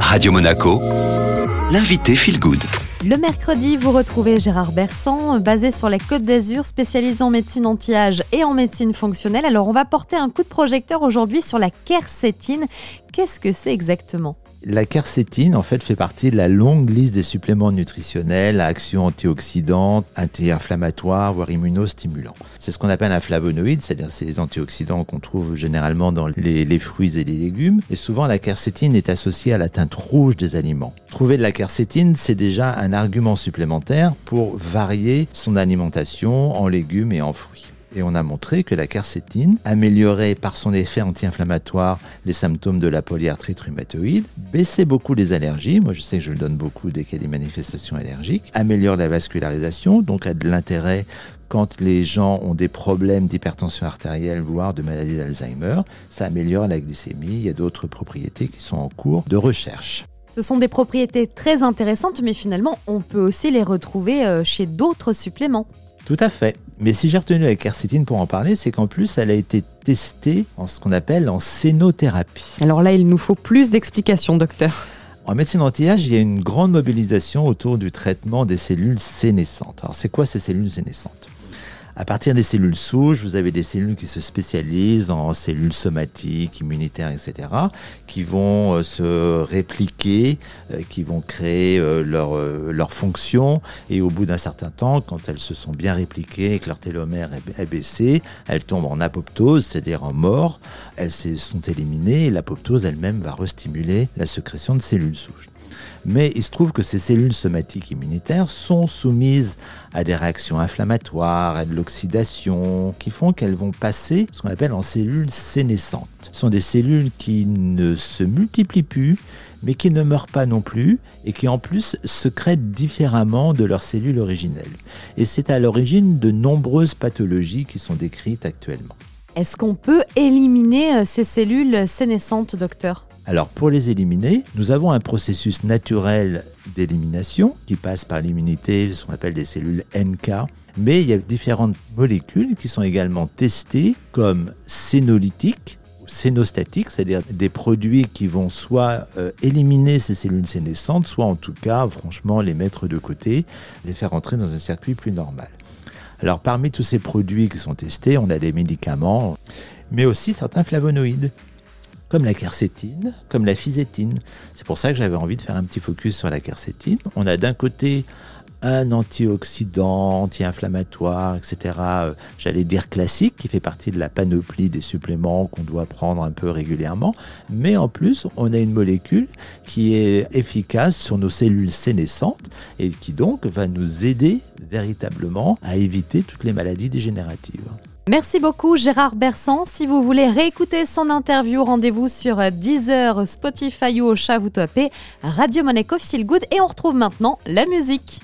Radio Monaco, l'invité Feel Good. Le mercredi, vous retrouvez Gérard Bersan, basé sur la Côte d'Azur, spécialisé en médecine anti-âge et en médecine fonctionnelle. Alors, on va porter un coup de projecteur aujourd'hui sur la quercétine. Qu'est-ce que c'est exactement? La quercétine, en fait, fait partie de la longue liste des suppléments nutritionnels à action antioxydante, anti-inflammatoire, voire immunostimulants. C'est ce qu'on appelle un flavonoïde, c'est-à-dire ces antioxydants qu'on trouve généralement dans les, les, fruits et les légumes. Et souvent, la quercétine est associée à la teinte rouge des aliments. Trouver de la quercétine, c'est déjà un argument supplémentaire pour varier son alimentation en légumes et en fruits. Et on a montré que la quercétine améliorait par son effet anti-inflammatoire les symptômes de la polyarthrite rhumatoïde, baissait beaucoup les allergies, moi je sais que je le donne beaucoup dès qu'il y a des manifestations allergiques, améliore la vascularisation, donc a de l'intérêt quand les gens ont des problèmes d'hypertension artérielle, voire de maladie d'Alzheimer, ça améliore la glycémie, il y a d'autres propriétés qui sont en cours de recherche. Ce sont des propriétés très intéressantes, mais finalement, on peut aussi les retrouver euh, chez d'autres suppléments. Tout à fait. Mais si j'ai retenu la quercétine pour en parler, c'est qu'en plus, elle a été testée en ce qu'on appelle en scénothérapie. Alors là, il nous faut plus d'explications, docteur. En médecine anti-âge, il y a une grande mobilisation autour du traitement des cellules sénescentes. Alors, c'est quoi ces cellules sénescentes? À partir des cellules souches, vous avez des cellules qui se spécialisent en cellules somatiques, immunitaires, etc., qui vont euh, se répliquer, euh, qui vont créer euh, leur, leur fonction, et au bout d'un certain temps, quand elles se sont bien répliquées et que leur télomère est baissé, elles tombent en apoptose, c'est-à-dire en mort, elles sont éliminées, et l'apoptose elle-même va restimuler la sécrétion de cellules souches. Mais il se trouve que ces cellules somatiques immunitaires sont soumises à des réactions inflammatoires, à de l'oxydation, qui font qu'elles vont passer ce qu'on appelle en cellules sénescentes. Ce sont des cellules qui ne se multiplient plus, mais qui ne meurent pas non plus, et qui en plus secrètent différemment de leurs cellules originelles. Et c'est à l'origine de nombreuses pathologies qui sont décrites actuellement. Est-ce qu'on peut éliminer euh, ces cellules sénescentes, docteur? Alors pour les éliminer, nous avons un processus naturel d'élimination qui passe par l'immunité, ce qu'on appelle des cellules NK. Mais il y a différentes molécules qui sont également testées comme sénolytiques ou sénostatiques, c'est-à-dire des produits qui vont soit euh, éliminer ces cellules sénescentes, soit en tout cas, franchement, les mettre de côté, les faire entrer dans un circuit plus normal. Alors parmi tous ces produits qui sont testés, on a des médicaments, mais aussi certains flavonoïdes comme la quercétine, comme la physétine. C'est pour ça que j'avais envie de faire un petit focus sur la quercétine. On a d'un côté un antioxydant, anti-inflammatoire, etc., euh, j'allais dire classique, qui fait partie de la panoplie des suppléments qu'on doit prendre un peu régulièrement. Mais en plus, on a une molécule qui est efficace sur nos cellules sénescentes et qui donc va nous aider véritablement à éviter toutes les maladies dégénératives. Merci beaucoup Gérard Bersan. Si vous voulez réécouter son interview, rendez-vous sur Deezer, Spotify ou au chat, vous Radio Monaco Feel Good et on retrouve maintenant la musique.